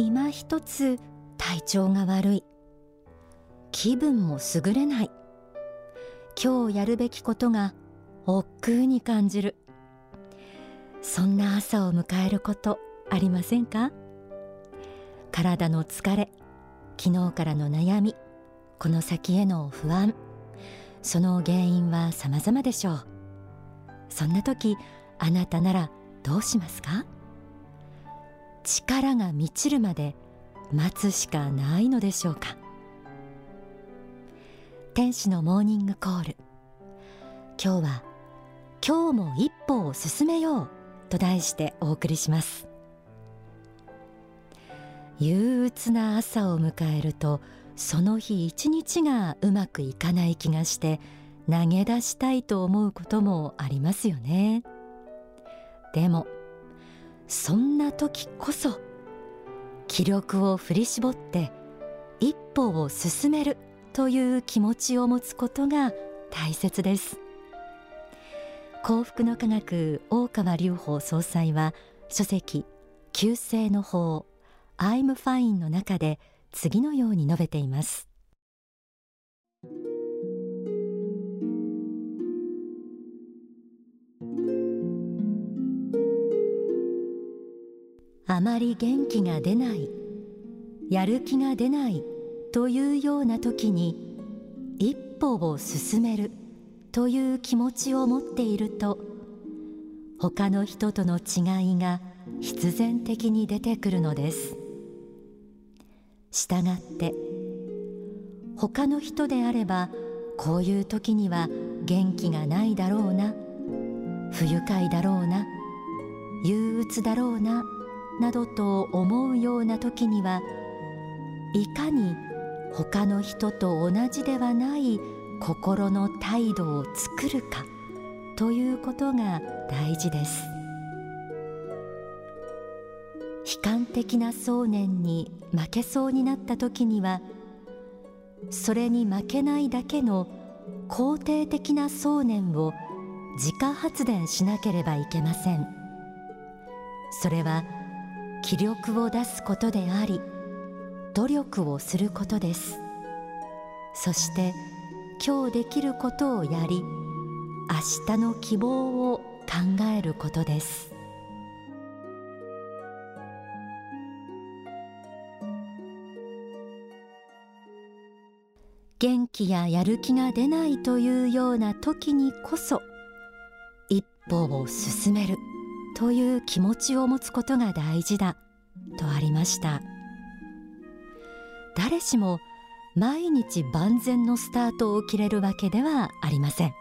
今一つ体調が悪い。気分も優れない。今日やるべきことが億劫に感じる。そんな朝を迎えることありませんか？体の疲れ昨日からの悩みこの先への不安その原因は様々でしょう。そんな時あなたならどうしますか？力が満ちるまで待つしかないのでしょうか。天使のモーニングコール。今日は今日も一歩を進めようと題してお送りします。憂鬱な朝を迎えるとその日一日がうまくいかない気がして投げ出したいと思うこともありますよね。でもそんな時こそ気力を振り絞って一歩を進めるという気持ちを持つことが大切です。幸福の科学大川隆法総裁は書籍旧世の法 I'm fine の中で次のように述べています。あまり元気が出ないやる気が出ないというような時に一歩を進めるという気持ちを持っていると他の人との違いが必然的に出てくるのです。したがって他の人であればこういう時には元気がないだろうな不愉快だろうな憂鬱だろうななどと思うような時にはいかに他の人と同じではない心の態度を作るかということが大事です。悲観的な想念に負けそうになった時にはそれに負けないだけの肯定的な想念を自家発電しなければいけません。それは気力を出すことであり努力をすることです。そして今日できることをやり明日の希望を考えることです。元気ややる気が出ないというような時にこそ一歩を進める。という気持ちを持つことが大事だとありました。誰しも毎日万全のスタートを切れるわけではありません。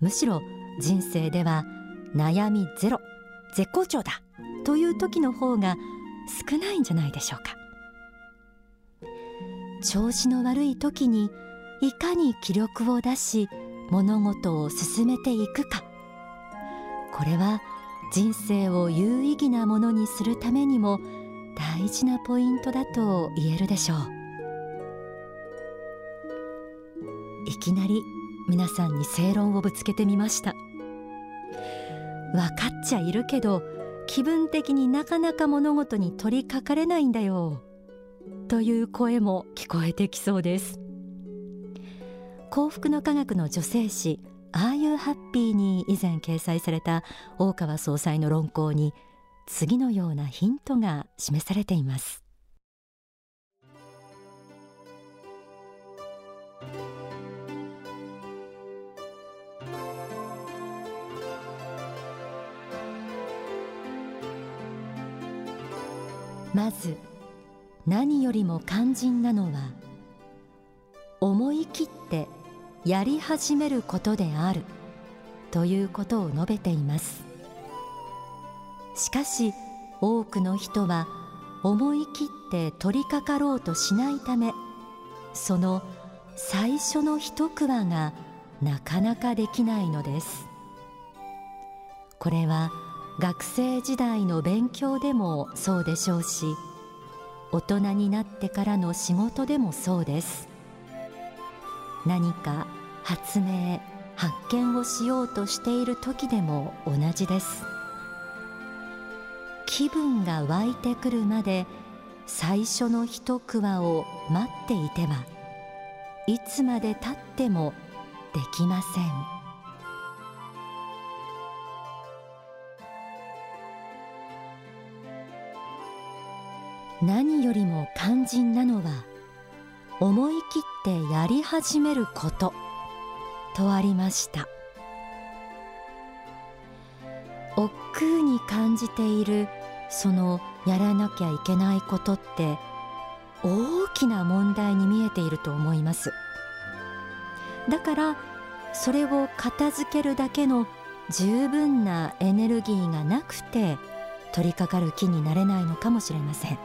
むしろ人生では悩みゼロ絶好調だという時の方が少ないんじゃないでしょうか。調子の悪い時にいかに気力を出し物事を進めていくか。これは人生を有意義なものにするためにも大事なポイントだと言えるでしょう。いきなり皆さんに正論をぶつけてみました。分かっちゃいるけど気分的になかなか物事に取りかかれないんだよ。という声も聞こえてきそうです。幸福の科学の女性誌「Are You Happy」に以前掲載された大川総裁の論考に次のようなヒントが示されています。まず何よりも肝心なのは思い切ってやり始めることである。ということを述べています。しかし多くの人は思い切って取り掛かろうとしないためその最初の一句話がなかなかできないのです。これは学生時代の勉強でもそうでしょうし大人になってからの仕事でもそうです。何か発明発見をしようとしている時でも同じです。気分が湧いてくるまで最初の一句話を待っていてはいつまでたってもできません。何よりも肝心なのは思い切ってやり始めること。とありました。億劫に感じているそのやらなきゃいけないことって大きな問題に見えていると思います。だからそれを片付けるだけの十分なエネルギーがなくて取り掛かる気になれないのかもしれません。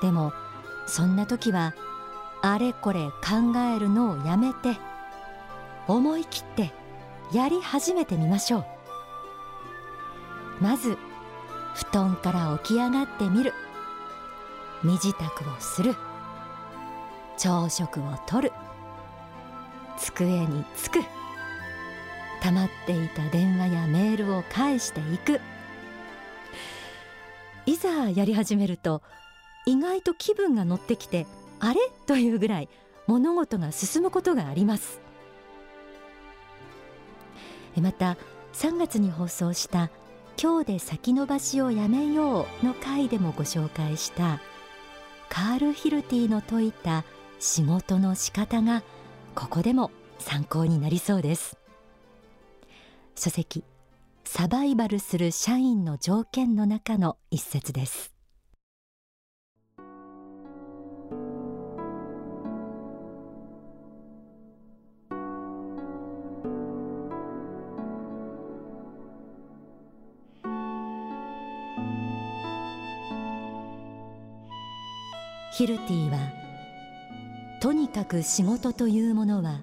でもそんな時はあれこれ考えるのをやめて思い切ってやり始めてみましょう。まず布団から起き上がってみる。身支度をする。朝食をとる。机につく。溜まっていた電話やメールを返していく。いざやり始めると意外と気分が乗ってきてあれ？というぐらい物事が進むことがあります。また3月に放送した今日で先延ばしをやめようの回でもご紹介したカール・ヒルティの説いた仕事の仕方がここでも参考になりそうです。書籍サバイバルする社員の条件の中の一節です。ヒルティはとにかく仕事というものは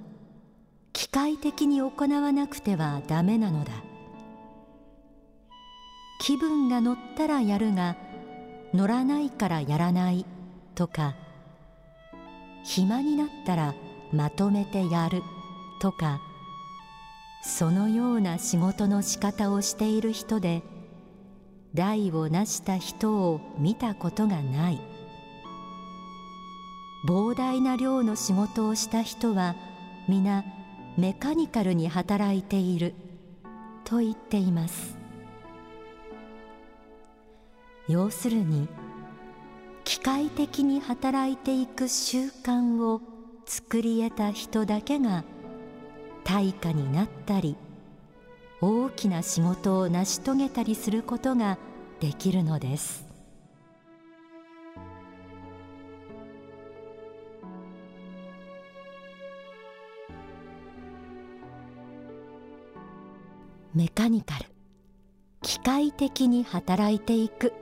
機械的に行わなくてはダメなのだ。気分が乗ったらやるが乗らないからやらないとか暇になったらまとめてやるとかそのような仕事の仕方をしている人で代を成した人を見たことがない。膨大な量の仕事をした人は皆メカニカルに働いていると言っています。要するに機械的に働いていく習慣を作り得た人だけが対価になったり大きな仕事を成し遂げたりすることができるのです。メカニカル機械的に働いていく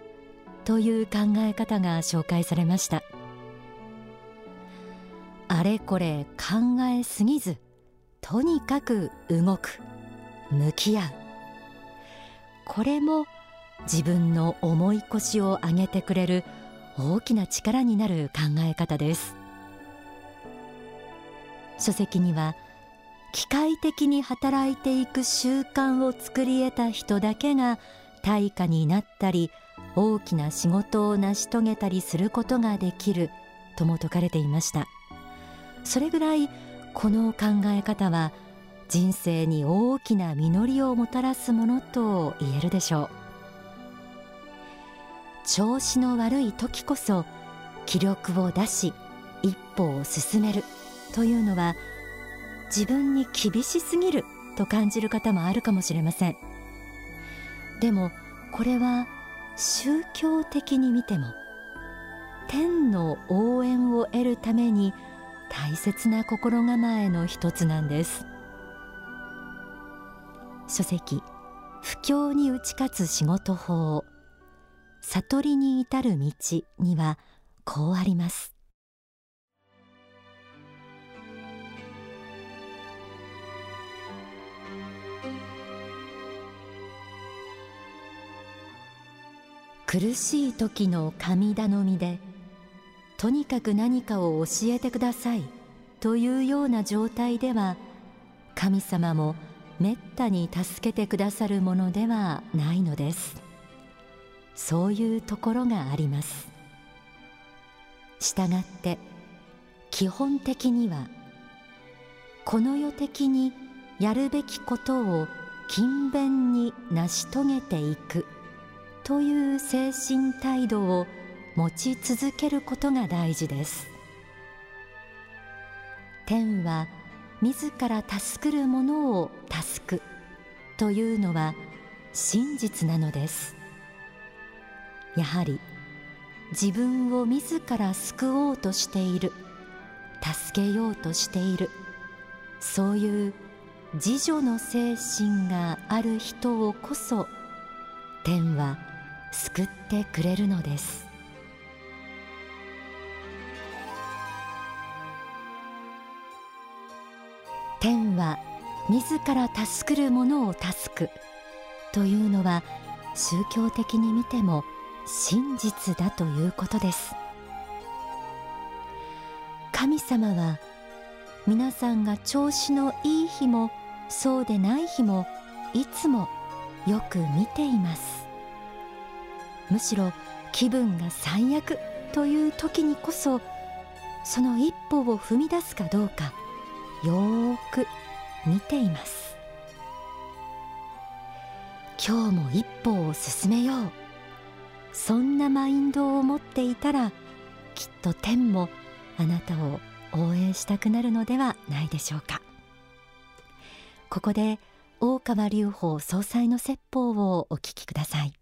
という考え方が紹介されました。あれこれ考えすぎずとにかく動く向き合う。これも自分の重い腰を上げてくれる大きな力になる考え方です。書籍には「機械的に働いていく習慣を作り得た人だけが対価になったり大きな仕事を成し遂げたりすることができるとも説かれていました。それぐらいこの考え方は人生に大きな実りをもたらすものと言えるでしょう。調子の悪い時こそ気力を出し一歩を進めるというのは自分に厳しすぎると感じる方もあるかもしれません。でもこれは宗教的に見ても天の応援を得るために大切な心構えの一つなんです。書籍不況に打ち勝つ仕事法。悟りに至る道にはこうあります。苦しい時の神頼みでとにかく何かを教えてくださいというような状態では神様もめったに助けてくださるものではないのです。そういうところがあります。したがって基本的にはこの世的にやるべきことを勤勉に成し遂げていく。という精神態度を持ち続けることが大事です。天は自ら助くる者を助くというのは真実なのです。やはり自分を自ら救おうとしている助けようとしているそういう自助の精神がある人をこそ天は救ってくれるのです。天は自ら助くる者を助く。というのは宗教的に見ても真実だということです。神様は皆さんが調子のいい日もそうでない日もいつもよく見ています。むしろ気分が最悪という時にこそその一歩を踏み出すかどうかよーく見ています。今日も一歩を進めよう。そんなマインドを持っていたらきっと天もあなたを応援したくなるのではないでしょうか。ここで大川隆法総裁の説法をお聞きください。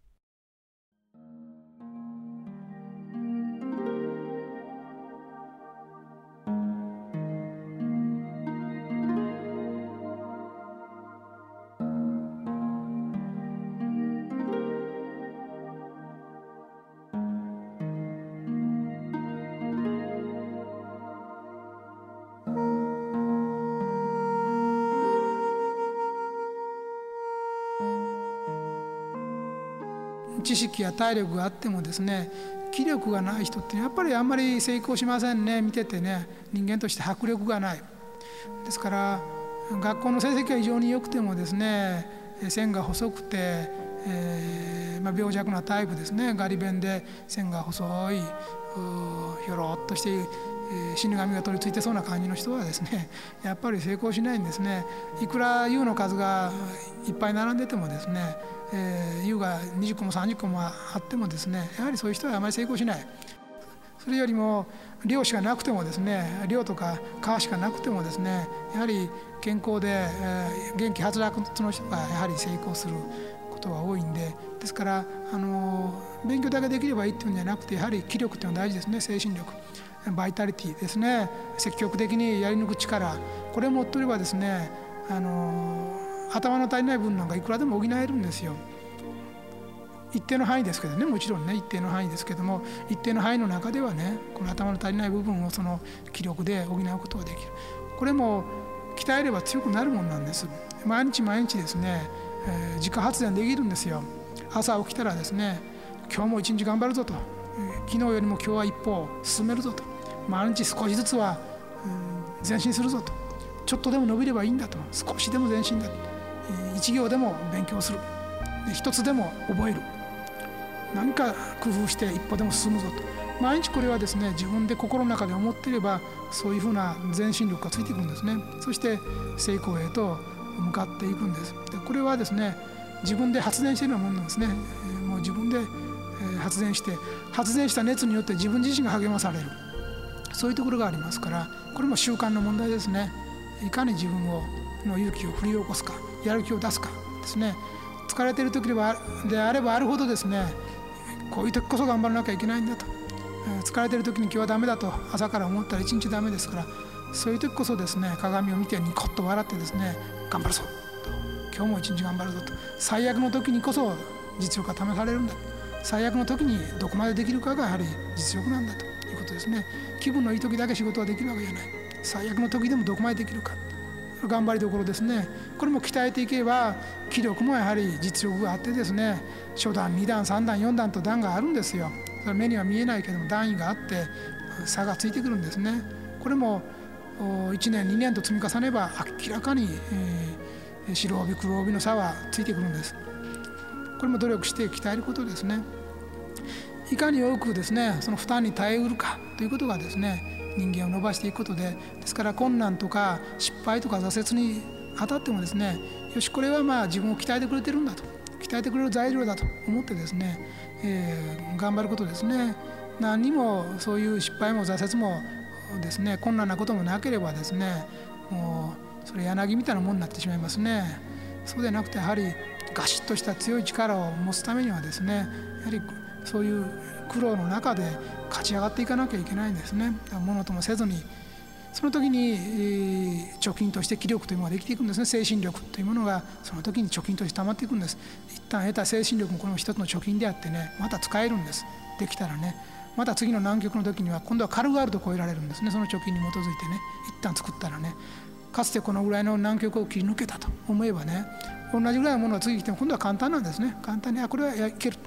知識や体力があってもですね気力がない人ってやっぱりあんまり成功しませんね。見ててね人間として迫力がない。ですから学校の成績は非常に良くてもですね線が細くて、えーまあ、病弱なタイプですね。ガリ弁で線が細いひょろっとして死神が取り付いてそうな感じの人はですねやっぱり成功しないんですね。いくら U の数がいっぱい並んでてもですねえー、U が20個も30個もあってもですねやはりそういう人はあまり成功しない。それよりも量しかなくてもですね量とか川しかなくてもですねやはり健康で、元気はつらつの人がやはり成功することが多いんでですからあの勉強だけできればいいっていうんじゃなくてやはり気力っていうのは大事ですね精神力。バイタリティですね。積極的にやり抜く力。これを持ってればですねあの頭の足りない分なんかいくらでも補えるんですよ。一定の範囲ですけどね。もちろんね一定の範囲ですけども一定の範囲の中ではねこの頭の足りない部分をその気力で補うことができる。これも鍛えれば強くなるもんなんです。毎日毎日ですね、えー、自家発電できるんですよ。朝起きたらですね今日も一日頑張るぞと、昨日よりも今日は一歩進めるぞと。毎日少しずつは、うん、前進するぞと。ちょっとでも伸びればいいんだと。少しでも前進だ。と一行でも勉強する。一つでも覚える。何か工夫して一歩でも進むぞと。毎日これはですね自分で心の中で思っていればそういうふうな前進力がついていくんですね。そして成功へと向かっていくんです。でこれはですね自分で発電しているようなものなんですね。もう自分で発電して発電した熱によって自分自身が励まされる。そういうところがありますからこれも習慣の問題ですね。いかに自分をの勇気を振り起こすかやる気を出すかですね。疲れている時ではであればあるほどですねこういう時こそ頑張らなきゃいけないんだと。疲れてる時に今日はダメだと朝から思ったら一日ダメですからそういう時こそですね鏡を見てニコッと笑ってですね頑張るぞと。今日も一日頑張るぞと。最悪の時にこそ実力が試されるんだ最悪の時にどこまでできるかがやはり実力なんだということですね。気分のいい時だけ仕事はできるわけじゃない。最悪の時でもどこまでできるか。頑張りどころですね。これも鍛えていけば気力もやはり実力があってですね初段2段3段4段と段があるんですよ。それ目には見えないけども段位があって差がついてくるんですね。これも1年2年と積み重ねば明らかに、えー、白帯黒帯の差はついてくるんです。これも努力して鍛えることですね。いかに多くですねその負担に耐えうるかということがですね人間を伸ばしていくことでですから困難とか失敗とか挫折に当たってもですねよしこれはまあ自分を鍛えてくれてるんだと鍛えてくれる材料だと思ってですね、えー、頑張ることですね。何にもそういう失敗も挫折もですね困難なこともなければですねもうそれ柳みたいなものになってしまいますね。そうでなくてやはりガシッとした強い力を持つためにはですねやはりそういう苦労の中で勝ち上がっていかなきゃいけないんですね。ものともせずに。その時に貯金として気力というものができていくんですね。精神力というものがその時に貯金として溜まっていくんです。一旦得た精神力もこの一つの貯金であってねまた使えるんです。できたらね。また次の南極の時には今度は軽々と超えられるんですね。その貯金に基づいてね。一旦作ったらね。かつてこのぐらいの南極を切り抜けたと思えばね。同じぐらいのものが次来ても今度は簡単なんですね。簡単にあこれはいける。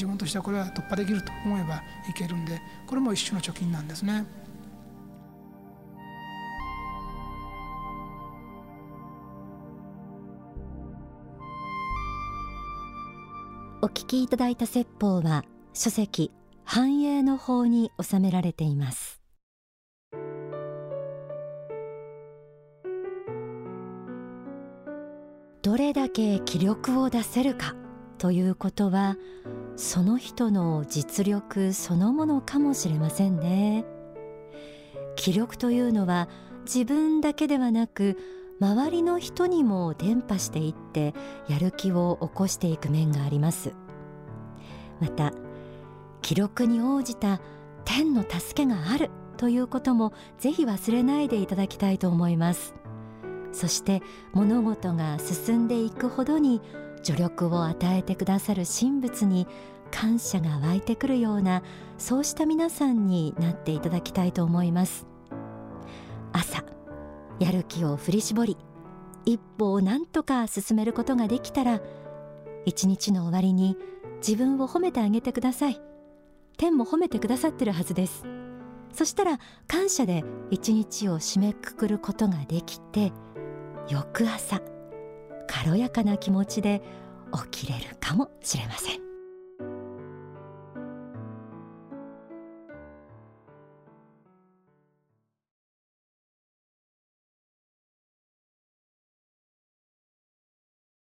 自分としてはこれは突破できると思えばいけるんでこれも一種の貯金なんですね。お聞きいただいた説法は書籍繁栄の法に収められていますどれだけ気力を出せるかということはその人の実力そのものかもしれませんね。気力というのは自分だけではなく周りの人にも伝播していってやる気を起こしていく面があります。また記録に応じた天の助けがあるということもぜひ忘れないでいただきたいと思います。そして物事が進んでいくほどに助力を与えてくださる神仏に感謝が湧いてくるようなそうした皆さんになっていただきたいと思います。朝やる気を振り絞り一歩を何とか進めることができたら一日の終わりに自分を褒めてあげてください。天も褒めてくださってるはずです。そしたら感謝で一日を締めくくることができて翌朝軽やかな気持ちで起きれるかもしれません。